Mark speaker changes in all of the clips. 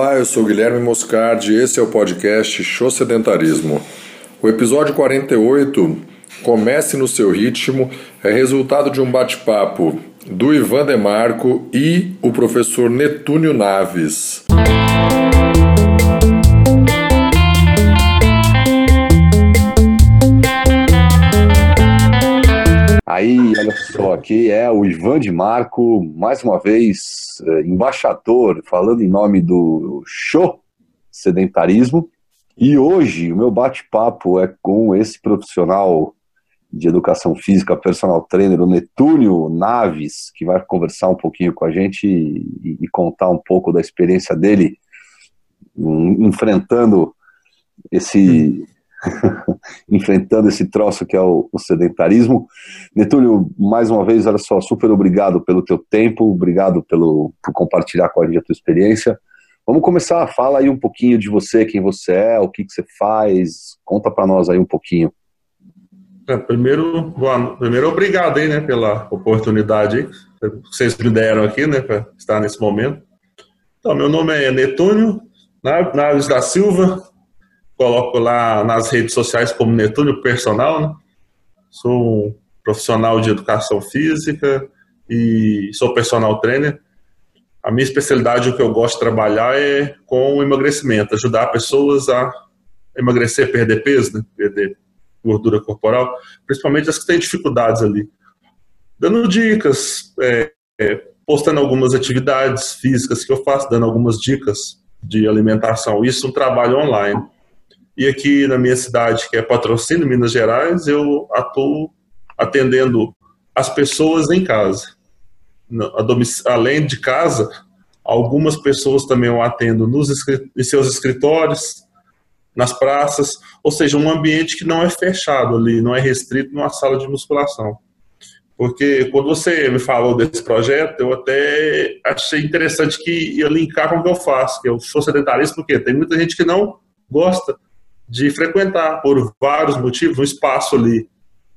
Speaker 1: Olá, eu sou Guilherme Moscardi e esse é o podcast Show Sedentarismo. O episódio 48, Comece no seu ritmo, é resultado de um bate-papo do Ivan Demarco e o professor Netúnio Naves.
Speaker 2: Aí, olha só, aqui é o Ivan de Marco, mais uma vez, é, embaixador, falando em nome do show sedentarismo. E hoje o meu bate-papo é com esse profissional de educação física, personal trainer, o Netúnio Naves, que vai conversar um pouquinho com a gente e, e contar um pouco da experiência dele um, enfrentando esse enfrentando esse troço que é o, o, sedentarismo. Netúlio, mais uma vez, olha só, super obrigado pelo teu tempo, obrigado pelo, por compartilhar com a gente a tua experiência. Vamos começar, fala aí um pouquinho de você, quem você é, o que, que você faz, conta para nós aí um pouquinho.
Speaker 3: É, primeiro, primeiro, obrigado aí, né, pela oportunidade que vocês me deram aqui, né, para estar nesse momento. Então, meu nome é Netúnio Naves da Silva, coloco lá nas redes sociais como Netúnio Personal, né? Sou um profissional de educação física e sou personal trainer. A minha especialidade, o que eu gosto de trabalhar é com emagrecimento, ajudar pessoas a emagrecer, perder peso, né? perder gordura corporal, principalmente as que têm dificuldades ali. Dando dicas, é, é, postando algumas atividades físicas que eu faço, dando algumas dicas de alimentação. Isso é um trabalho online. E aqui na minha cidade, que é Patrocínio, Minas Gerais, eu atuo atendendo as pessoas em casa. Além de casa, algumas pessoas também eu atendo nos em seus escritórios, nas praças, ou seja, um ambiente que não é fechado ali, não é restrito numa sala de musculação. Porque quando você me falou desse projeto, eu até achei interessante que ia linkar com o que eu faço, que eu sou sedentarista, porque tem muita gente que não gosta de frequentar por vários motivos um espaço ali,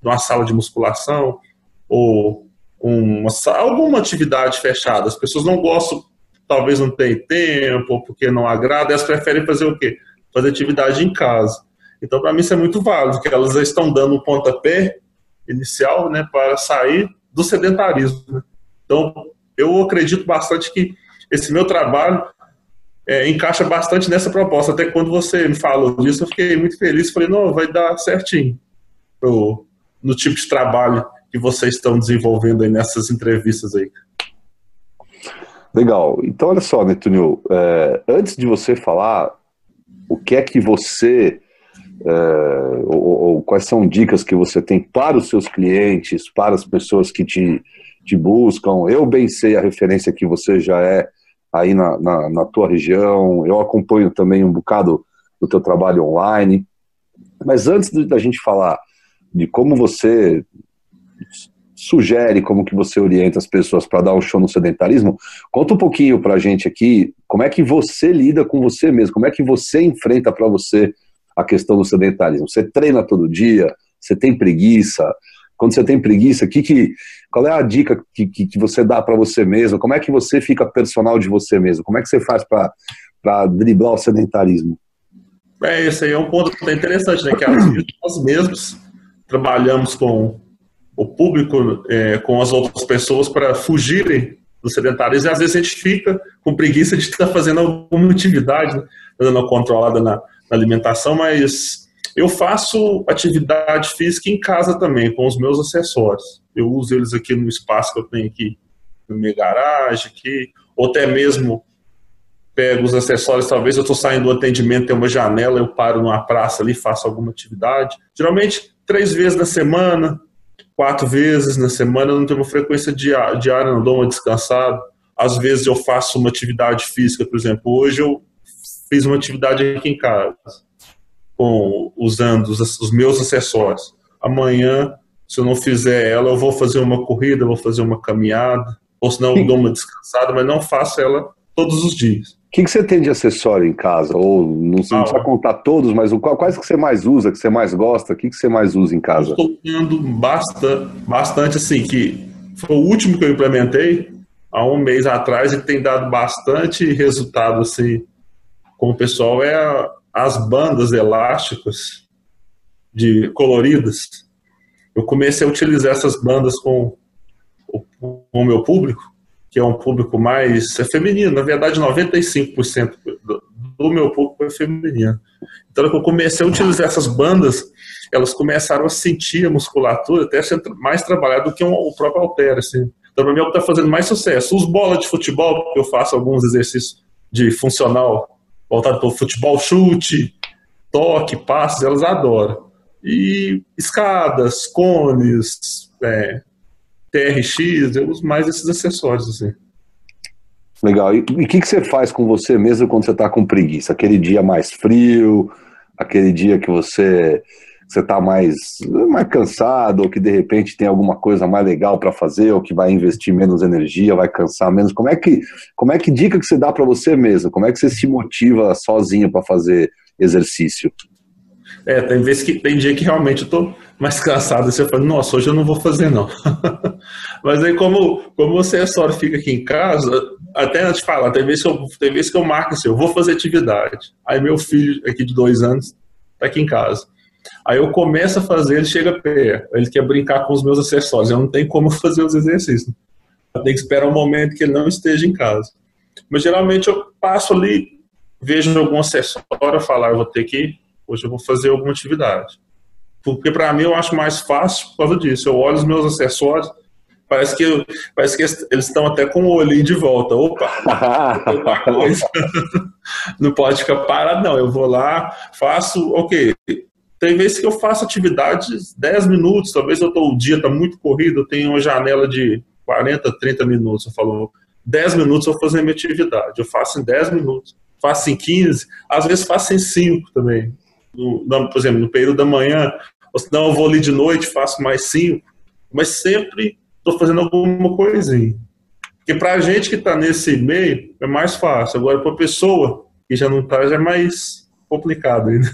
Speaker 3: numa sala de musculação ou uma, alguma atividade fechada. As pessoas não gostam, talvez não tenham tempo, ou porque não agrada, elas preferem fazer o quê? Fazer atividade em casa. Então, para mim, isso é muito válido, que elas estão dando um pontapé inicial né, para sair do sedentarismo. Né? Então, eu acredito bastante que esse meu trabalho é, encaixa bastante nessa proposta. Até quando você me falou disso, eu fiquei muito feliz. Falei, não, vai dar certinho pro, no tipo de trabalho que vocês estão desenvolvendo aí nessas entrevistas aí.
Speaker 2: Legal. Então, olha só, Netúnio, é, antes de você falar o que é que você, é, ou, ou, quais são dicas que você tem para os seus clientes, para as pessoas que te, te buscam, eu bem sei a referência que você já é aí na, na, na tua região. Eu acompanho também um bocado do teu trabalho online. Mas antes da gente falar de como você sugere, como que você orienta as pessoas para dar um show no sedentarismo, conta um pouquinho para a gente aqui como é que você lida com você mesmo, como é que você enfrenta para você a questão do sedentarismo. Você treina todo dia, você tem preguiça, quando você tem preguiça, que, que, qual é a dica que, que, que você dá para você mesmo? Como é que você fica personal de você mesmo? Como é que você faz para driblar o sedentarismo?
Speaker 3: É, esse aí é um ponto interessante, né? Que às vezes nós mesmos trabalhamos com o público, é, com as outras pessoas para fugirem do sedentarismo e às vezes a gente fica com preguiça de estar fazendo alguma atividade, né? dando uma controlada na, na alimentação, mas eu faço atividade física em casa também, com os meus acessórios. Eu uso eles aqui no espaço que eu tenho aqui, na minha garagem, aqui, ou até mesmo pego os acessórios, talvez eu estou saindo do atendimento, tem uma janela, eu paro numa praça ali, faço alguma atividade. Geralmente, três vezes na semana, quatro vezes na semana, eu não tenho uma frequência diária, não dou uma descansada. Às vezes eu faço uma atividade física, por exemplo, hoje eu fiz uma atividade aqui em casa com usando os, os, meus acessórios. Amanhã, se eu não fizer ela, eu vou fazer uma corrida, vou fazer uma caminhada, ou se não, eu dou uma descansada, mas não faço ela todos os dias.
Speaker 2: O que, que você tem de acessório em casa? Ou não, ah, precisa contar todos, mas quais que você mais usa, que você mais gosta? O que, que você mais usa em casa?
Speaker 3: Estou usando bastante, bastante, assim, que foi o último que eu implementei há um mês atrás e tem dado bastante resultado, assim, com o pessoal é a, as bandas elásticas de coloridas. Eu comecei a utilizar essas bandas com o, com o meu público, que é um público mais é feminino, na verdade 95% do, do meu público é feminino. Então eu comecei a utilizar essas bandas, elas começaram a sentir a musculatura, até ser mais trabalhada do que um, o próprio halter, assim. Então para mim é o que está fazendo mais sucesso. Os bolas de futebol, eu faço alguns exercícios de funcional voltado para o futebol chute, toque, passes, elas adoram. E escadas, cones, é, TRX, eu uso mais esses acessórios, assim.
Speaker 2: Legal. E o que, que você faz com você mesmo quando você está com preguiça? Aquele dia mais frio, aquele dia que você você está mais, mais cansado, ou que de repente tem alguma coisa mais legal para fazer, ou que vai investir menos energia, vai cansar menos. Como é que, como é que dica que você dá para você mesmo? Como é que você se motiva sozinho para fazer exercício?
Speaker 3: É, tem vezes que tem dia que realmente eu tô mais cansado, você fala, nossa, hoje eu não vou fazer não. Mas aí como, como você só fica aqui em casa, até antes de falar, tem vezes que eu, tem vezes que eu marco assim, eu vou fazer atividade. Aí meu filho aqui de dois anos tá aqui em casa. Aí eu começo a fazer, ele chega perto, ele quer brincar com os meus acessórios, eu não tenho como fazer os exercícios. Eu tenho que esperar um momento que ele não esteja em casa. Mas geralmente eu passo ali, vejo algum acessório, falar, eu vou ter que, hoje eu vou fazer alguma atividade. Porque para mim eu acho mais fácil por causa disso. Eu olho os meus acessórios, parece que, parece que eles estão até com o olhinho de volta. Opa! não pode ficar parado, não. Eu vou lá, faço, ok, tem vezes que eu faço atividades 10 minutos, talvez eu tô, o dia está muito corrido, eu tenho uma janela de 40, 30 minutos. Eu falo, 10 minutos eu vou fazer minha atividade. Eu faço em 10 minutos, faço em 15, às vezes faço em 5 também. No, por exemplo, no período da manhã, ou senão eu vou ali de noite, faço mais 5, mas sempre estou fazendo alguma coisinha. Porque para a gente que está nesse meio, é mais fácil. Agora, para a pessoa que já não está, já é mais complicado ainda.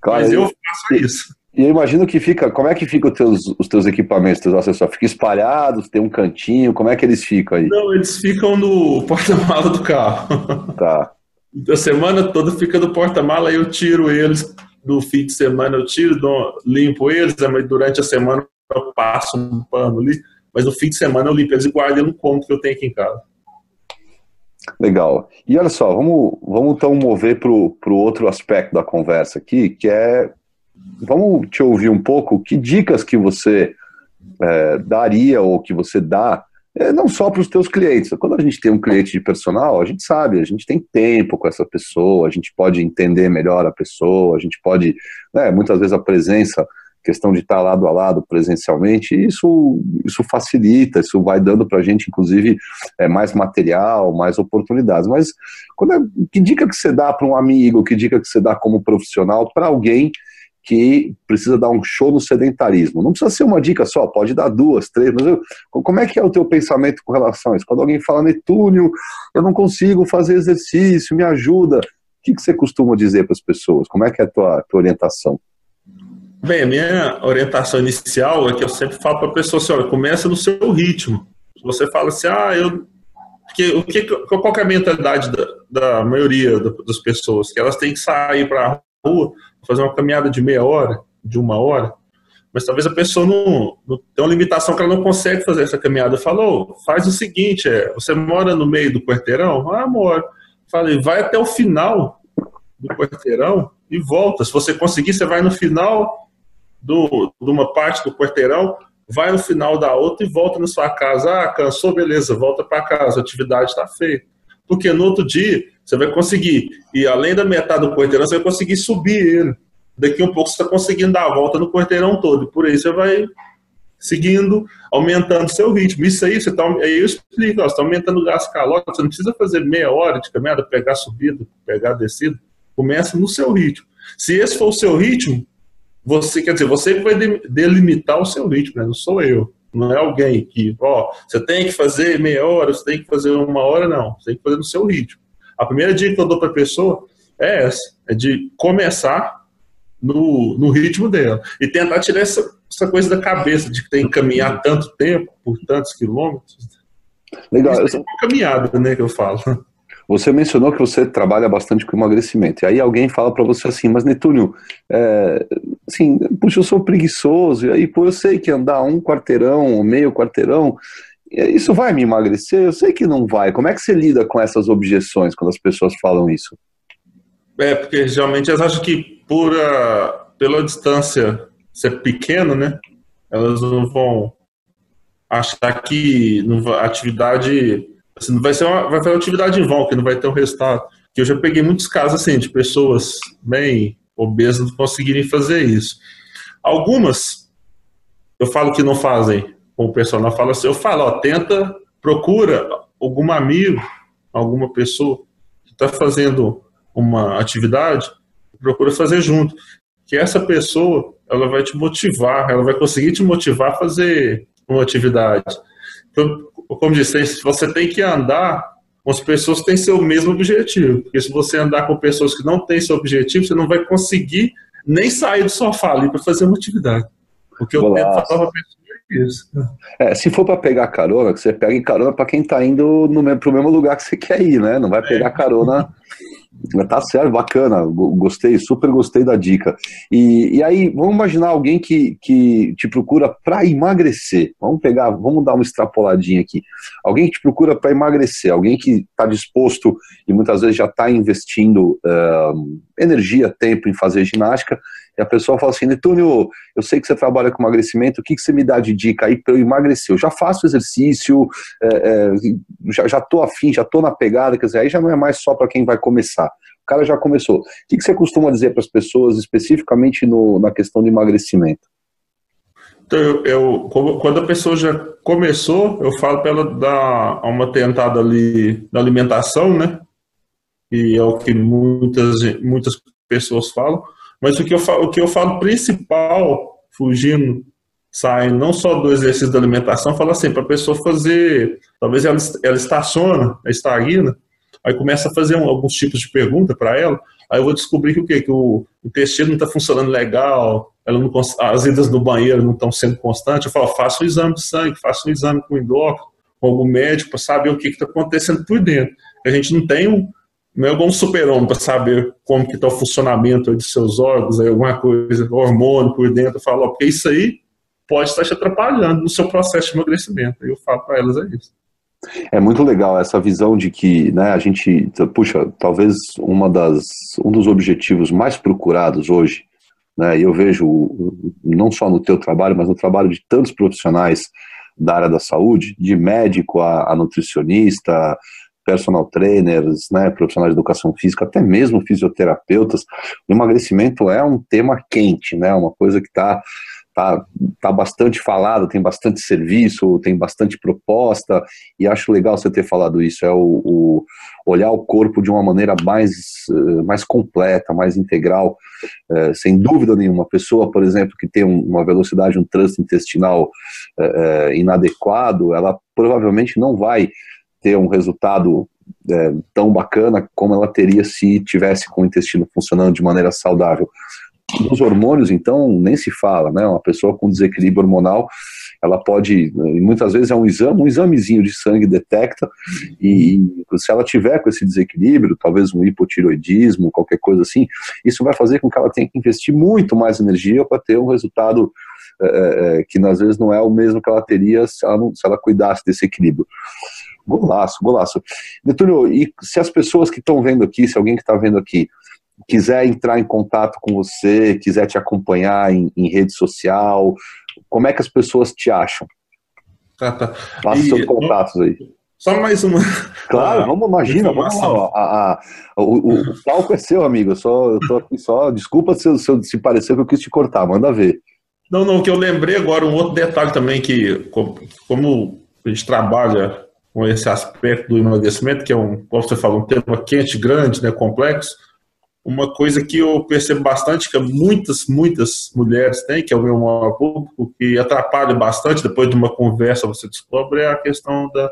Speaker 2: Claro, Mas eu faço isso. E eu imagino que fica. Como é que ficam os teus, os teus equipamentos, teus acessórios? Fica espalhados, tem um cantinho, como é que eles ficam aí?
Speaker 3: Não, eles ficam no porta-mala do carro.
Speaker 2: Tá.
Speaker 3: A semana toda fica no porta-mala, aí eu tiro eles no fim de semana, eu tiro, dou, limpo eles, mas durante a semana eu passo um pano ali. Mas no fim de semana eu limpo eles e guardo no ponto que eu tenho aqui em casa.
Speaker 2: Legal. E olha só, vamos, vamos então mover para o outro aspecto da conversa aqui, que é, vamos te ouvir um pouco, que dicas que você é, daria ou que você dá, é, não só para os teus clientes. Quando a gente tem um cliente de personal, a gente sabe, a gente tem tempo com essa pessoa, a gente pode entender melhor a pessoa, a gente pode, né, muitas vezes a presença questão de estar lado a lado presencialmente, isso, isso facilita, isso vai dando para a gente, inclusive, é, mais material, mais oportunidades. Mas quando é, que dica que você dá para um amigo, que dica que você dá como profissional para alguém que precisa dar um show no sedentarismo? Não precisa ser uma dica só, pode dar duas, três, mas eu, como é que é o teu pensamento com relação a isso? Quando alguém fala, Netúnio, eu não consigo fazer exercício, me ajuda. O que, que você costuma dizer para as pessoas? Como é que é a tua, tua orientação?
Speaker 3: Bem, a minha orientação inicial é que eu sempre falo para a pessoa assim, olha, começa no seu ritmo. Você fala assim, ah, eu... Porque, o que, qual é a mentalidade da, da maioria das pessoas? Que elas têm que sair para a rua, fazer uma caminhada de meia hora, de uma hora, mas talvez a pessoa não, não uma limitação que ela não consegue fazer essa caminhada. Falou, faz o seguinte, é, você mora no meio do quarteirão? Ah, moro. Falei, vai até o final do quarteirão e volta. Se você conseguir, você vai no final do, de uma parte do quarteirão, vai no final da outra e volta na sua casa. Ah, cansou, beleza, volta para casa, a atividade está feita. Porque no outro dia você vai conseguir, e além da metade do quarteirão, você vai conseguir subir ele. Daqui um pouco você está conseguindo dar a volta no quarteirão todo, por aí você vai seguindo, aumentando seu ritmo. Isso aí, você tá, aí eu explico, ó, você está aumentando o gasto calórico, você não precisa fazer meia hora de caminhada, pegar subida, pegar descida. Começa no seu ritmo. Se esse for o seu ritmo, você, quer dizer, você vai delimitar o seu ritmo, né? não sou eu. Não é alguém que, ó, você tem que fazer meia hora, você tem que fazer uma hora, não. Você tem que fazer no seu ritmo. A primeira dica que eu dou para a pessoa é essa, é de começar no, no ritmo dela. E tentar tirar essa, essa coisa da cabeça de que tem que caminhar tanto tempo, por tantos quilômetros.
Speaker 2: Legal.
Speaker 3: Isso é uma caminhada, né, que eu falo.
Speaker 2: Você mencionou que você trabalha bastante com emagrecimento. E aí alguém fala para você assim, mas Netúnio, é, assim, puxa, eu sou preguiçoso, e aí, pô, eu sei que andar um quarteirão, meio quarteirão, isso vai me emagrecer? Eu sei que não vai. Como é que você lida com essas objeções quando as pessoas falam isso?
Speaker 3: É, porque geralmente elas acham que por a, pela distância ser pequena, né, elas não vão achar que a atividade assim, não vai ser uma, vai ser uma atividade em vão, que não vai ter um resultado. Que eu já peguei muitos casos assim de pessoas bem obesas não conseguirem fazer isso. Algumas eu falo que não fazem o personal, falo assim, eu falo, ó, tenta, procura algum amigo, alguma pessoa que está fazendo uma atividade, procura fazer junto. Que essa pessoa, ela vai te motivar, ela vai conseguir te motivar a fazer uma atividade. Então, como disse, você tem que andar com as pessoas que têm seu mesmo objetivo. Porque se você andar com pessoas que não têm seu objetivo, você não vai conseguir nem sair do sofá ali para fazer uma atividade. Porque eu tento falar para pessoa isso.
Speaker 2: É, se for para pegar carona, que você pegue carona para quem está indo para o mesmo lugar que você quer ir, né? Não vai pegar carona Tá certo, bacana, gostei, super gostei da dica. E, e aí, vamos imaginar alguém que, que te procura para emagrecer. Vamos pegar, vamos dar uma extrapoladinha aqui. Alguém que te procura para emagrecer, alguém que está disposto e muitas vezes já está investindo uh, energia, tempo em fazer ginástica, e a pessoa fala assim: Netúnio, eu sei que você trabalha com emagrecimento, o que, que você me dá de dica aí para eu emagrecer? Eu já faço exercício, é, é, já, já tô afim, já tô na pegada, quer dizer, aí já não é mais só para quem vai começar. O cara já começou. O que, que você costuma dizer para as pessoas, especificamente no, na questão do emagrecimento?
Speaker 3: Então, eu, eu, quando a pessoa já começou, eu falo para ela dar uma tentada ali na alimentação, né? E é o que muitas, muitas pessoas falam. Mas o que eu falo, o que eu falo principal, fugindo, sai não só do exercício da alimentação, fala assim, para a pessoa fazer, talvez ela, ela estaciona, estagna, aí começa a fazer um, alguns tipos de pergunta para ela, aí eu vou descobrir que o quê? Que o intestino não está funcionando legal, ela não, as idas no banheiro não estão sendo constantes, eu falo, faça um exame de sangue, faça um exame com endócrino, com algum médico, para saber o que está acontecendo por dentro. A gente não tem um, não é igual um super-homem para saber como que está o funcionamento de seus órgãos, aí alguma coisa, hormônio por dentro, eu falo, porque isso aí pode estar te atrapalhando no seu processo de emagrecimento. Eu falo para elas, é isso.
Speaker 2: É muito legal essa visão de que né, a gente, puxa, talvez uma das, um dos objetivos mais procurados hoje, né, eu vejo não só no teu trabalho, mas no trabalho de tantos profissionais da área da saúde, de médico a, a nutricionista, personal trainers, né, profissionais de educação física, até mesmo fisioterapeutas, o emagrecimento é um tema quente, né, uma coisa que está tá, tá bastante falado, tem bastante serviço, tem bastante proposta, e acho legal você ter falado isso, é o, o olhar o corpo de uma maneira mais, eh, mais completa, mais integral, é, sem dúvida nenhuma. Uma pessoa, por exemplo, que tem uma velocidade, um trânsito intestinal é, inadequado, ela provavelmente não vai ter um resultado é, tão bacana como ela teria se tivesse com o intestino funcionando de maneira saudável. Nos hormônios, então, nem se fala, né? Uma pessoa com desequilíbrio hormonal, ela pode, muitas vezes é um exame, um examezinho de sangue detecta, e se ela tiver com esse desequilíbrio, talvez um hipotiroidismo, qualquer coisa assim, isso vai fazer com que ela tenha que investir muito mais energia para ter um resultado é, é, que às vezes não é o mesmo que ela teria se ela, não, se ela cuidasse desse equilíbrio. Golaço, golaço. Netúlio, e se as pessoas que estão vendo aqui, se alguém que está vendo aqui, quiser entrar em contato com você, quiser te acompanhar em, em rede social, como é que as pessoas te acham?
Speaker 3: Ah, tá.
Speaker 2: Passa seus contatos aí.
Speaker 3: Só mais uma.
Speaker 2: Claro, vamos, imagina, vamos lá. A, a, o, o, palco é seu, amigo. Eu só, eu tô aqui só. Desculpa se, se, se pareceu que eu quis te cortar, manda ver.
Speaker 3: Não, não, que eu lembrei agora um outro detalhe também, que como a gente trabalha com esse aspecto do emagrecimento, que é um, como você falou, um tema quente, grande, né, complexo. Uma coisa que eu percebo bastante, que muitas, muitas mulheres têm, que é o meu maior público, que atrapalha bastante, depois de uma conversa você descobre, é a questão da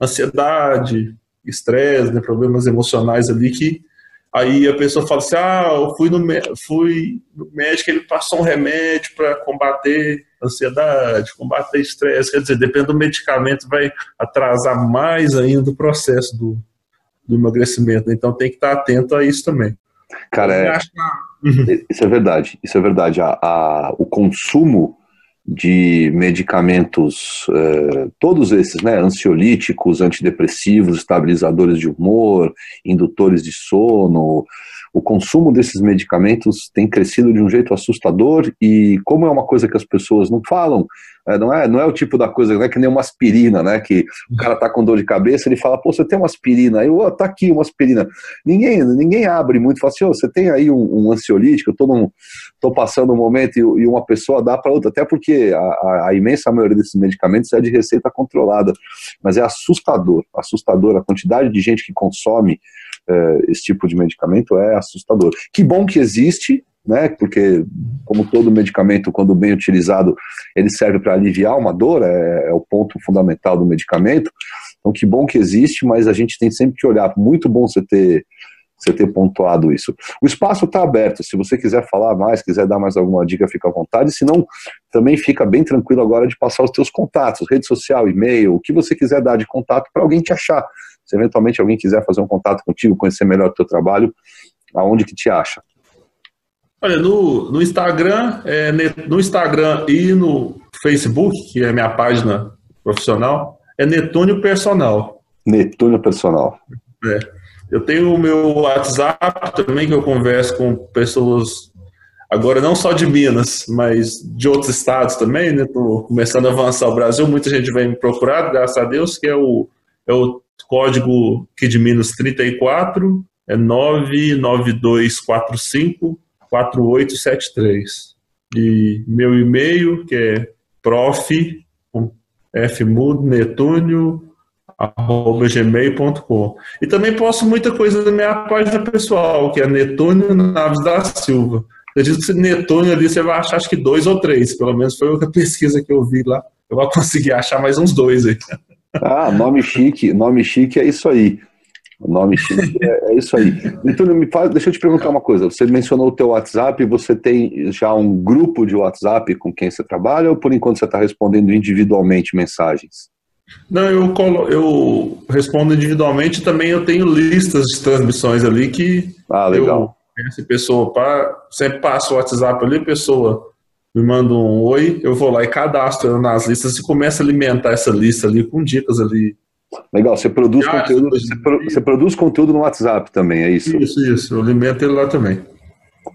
Speaker 3: ansiedade, estresse, né, problemas emocionais ali, que aí a pessoa fala assim, ah, eu fui no, fui no médico, ele passou um remédio para combater ansiedade, combater estresse, quer dizer, depende do medicamento, vai atrasar mais ainda o processo do, do emagrecimento. Então tem que estar atento a isso também.
Speaker 2: Cara, é, isso é verdade. Isso é verdade. A, a o consumo de medicamentos, eh, todos esses, né, ansiolíticos, antidepressivos, estabilizadores de humor, indutores de sono, o consumo desses medicamentos tem crescido de um jeito assustador e como é uma coisa que as pessoas não falam, é, não, é, não é o tipo da coisa, não é que nem uma aspirina, né? Que o cara tá com dor de cabeça, ele fala, pô, você tem uma aspirina, aí, oh, tá aqui uma aspirina. Ninguém, ninguém abre muito, fala assim, oh, você tem aí um, um ansiolítico, eu tô, num, tô passando um momento e, e uma pessoa dá para outra, até porque a, a, a, imensa maioria desses medicamentos é de receita controlada, mas é assustador, assustador a quantidade de gente que consome é, esse tipo de medicamento é assustador. Que bom que existe, né? Porque, como todo medicamento, quando bem utilizado, ele serve para aliviar uma dor, é, é, o ponto fundamental do medicamento. Então, que bom que existe, mas a gente tem sempre que olhar. Muito bom você ter você ter pontuado isso. O espaço está aberto. Se você quiser falar mais, quiser dar mais alguma dica, fica à vontade. Se não, também fica bem tranquilo agora de passar os seus contatos, rede social, e-mail, o que você quiser dar de contato para alguém te achar. Se eventualmente alguém quiser fazer um contato contigo, conhecer melhor o teu trabalho, aonde que te acha?
Speaker 3: Olha, no, no Instagram, é, no Instagram e no Facebook, que é a minha página profissional, é Netúnio Personal.
Speaker 2: Netúnio Personal.
Speaker 3: É. Eu tenho o meu WhatsApp também, que eu converso com pessoas, agora não só de Minas, mas de outros estados também, né? Estou começando a avançar o Brasil, muita gente vem me procurar, graças a Deus, que é o, é o código aqui de Minas 34, é 99245 4873. E meu e-mail, que é prof. E também posto muita coisa na minha página pessoal, que é Netúnio Naves da Silva. Eu disse que Netúnio ali você vai achar acho que dois ou três, pelo menos foi outra pesquisa que eu vi lá. Eu vou conseguir achar mais uns dois aí.
Speaker 2: Ah, nome chique, nome chique é isso aí. O nome é, é isso aí. Então, me fala, deixa eu te perguntar uma coisa. Você mencionou o teu WhatsApp, você tem já um grupo de WhatsApp com quem você trabalha ou por enquanto você está respondendo individualmente mensagens?
Speaker 3: Não, eu, colo, eu respondo individualmente também eu tenho listas de transmissões ali que
Speaker 2: ah, legal.
Speaker 3: eu essa pessoa sempre passo o WhatsApp ali, a pessoa me manda um oi, eu vou lá e cadastro nas listas e começo a alimentar essa lista ali com dicas ali.
Speaker 2: Legal, você produz conteúdo, você, você, produz conteúdo no WhatsApp também, é isso?
Speaker 3: Isso, isso, eu alimento ele lá também.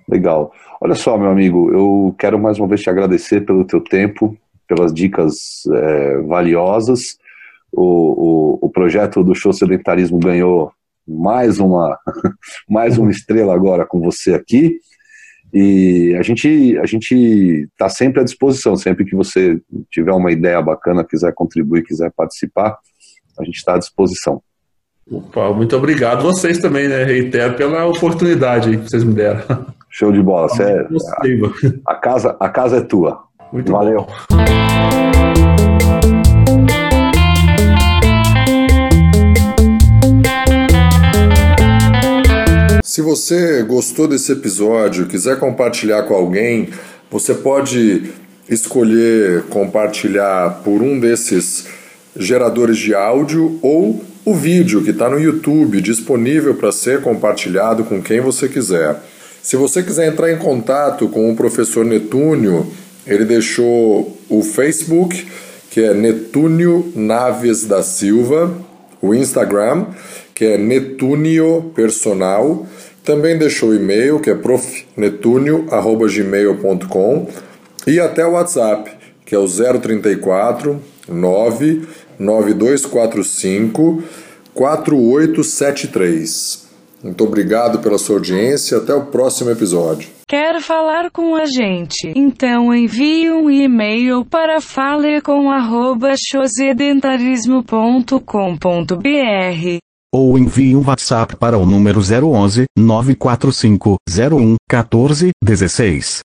Speaker 2: Legal. Olha só, meu amigo, eu quero mais uma vez te agradecer pelo teu tempo, pelas dicas é, valiosas. O, o, o projeto do Show Sedentarismo ganhou mais uma, mais uma estrela agora com você aqui. E a gente a gente está sempre à disposição, sempre que você tiver uma ideia bacana, quiser contribuir, quiser participar, a gente está à disposição.
Speaker 3: Opa, muito obrigado vocês também, né? Reitero pela oportunidade que vocês me deram.
Speaker 2: Show de bola. É, a, a, casa, a casa é tua.
Speaker 3: Muito Valeu. Bom.
Speaker 1: Se você gostou desse episódio, quiser compartilhar com alguém, você pode escolher compartilhar por um desses geradores de áudio ou o vídeo que está no YouTube disponível para ser compartilhado com quem você quiser. Se você quiser entrar em contato com o professor Netúnio, ele deixou o Facebook, que é Netúnio Naves da Silva, o Instagram, que é Netúnio Personal, também deixou o e-mail, que é profnetunio.gmail.com e até o WhatsApp, que é o 034 99245 4873. Muito obrigado pela sua audiência. Até o próximo episódio.
Speaker 4: Quer falar com a gente? Então envie um e-mail para falecom@chosedentarismo.com.br
Speaker 5: ou envie um WhatsApp para o número 011 945 01 14 16.